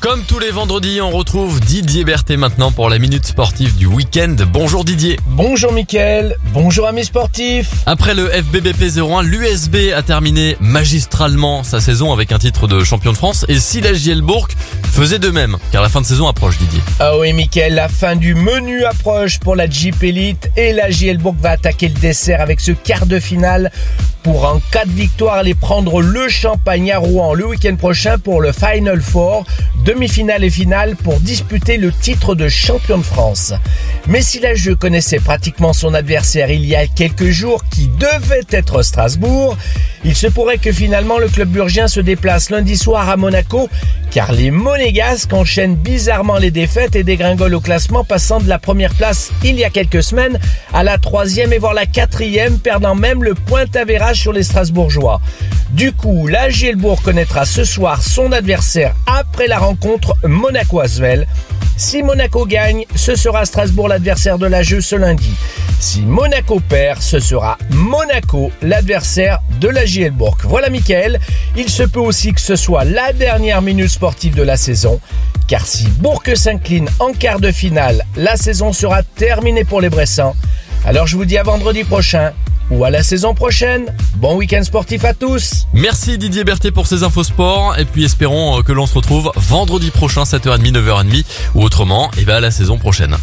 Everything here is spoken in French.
Comme tous les vendredis, on retrouve Didier Berthet maintenant pour la minute sportive du week-end. Bonjour Didier. Bonjour Mickaël, bonjour amis sportifs. Après le FBBP 01, l'USB a terminé magistralement sa saison avec un titre de champion de France. Et si la Gielbourg faisait de même, car la fin de saison approche Didier. Ah oui Mickaël, la fin du menu approche pour la Jeep Elite et la Gielbourg va attaquer le dessert avec ce quart de finale pour en cas de victoire aller prendre le champagne à Rouen le week-end prochain pour le Final Four, demi-finale et finale pour disputer le titre de champion de France. Mais si la jeu connaissait pratiquement son adversaire il y a quelques jours qui devait être Strasbourg, il se pourrait que finalement le club burgien se déplace lundi soir à Monaco car les Monégasques enchaînent bizarrement les défaites et dégringolent au classement passant de la première place il y a quelques semaines à la troisième et voire la quatrième perdant même le point avérage sur les Strasbourgeois. Du coup, la Gielbourg connaîtra ce soir son adversaire après la rencontre Monaco-Asvel. Si Monaco gagne, ce sera Strasbourg l'adversaire de la jeu ce lundi. Si Monaco perd, ce sera Monaco l'adversaire de la Gielbourg. Voilà Mickaël, il se peut aussi que ce soit la dernière minute sportive de la saison, car si Bourg s'incline en quart de finale, la saison sera terminée pour les Bressans. Alors je vous dis à vendredi prochain ou à la saison prochaine. Bon week-end sportif à tous. Merci Didier Berthet pour ces infos sport. Et puis espérons que l'on se retrouve vendredi prochain, 7h30, 9h30. Ou autrement, et ben à la saison prochaine.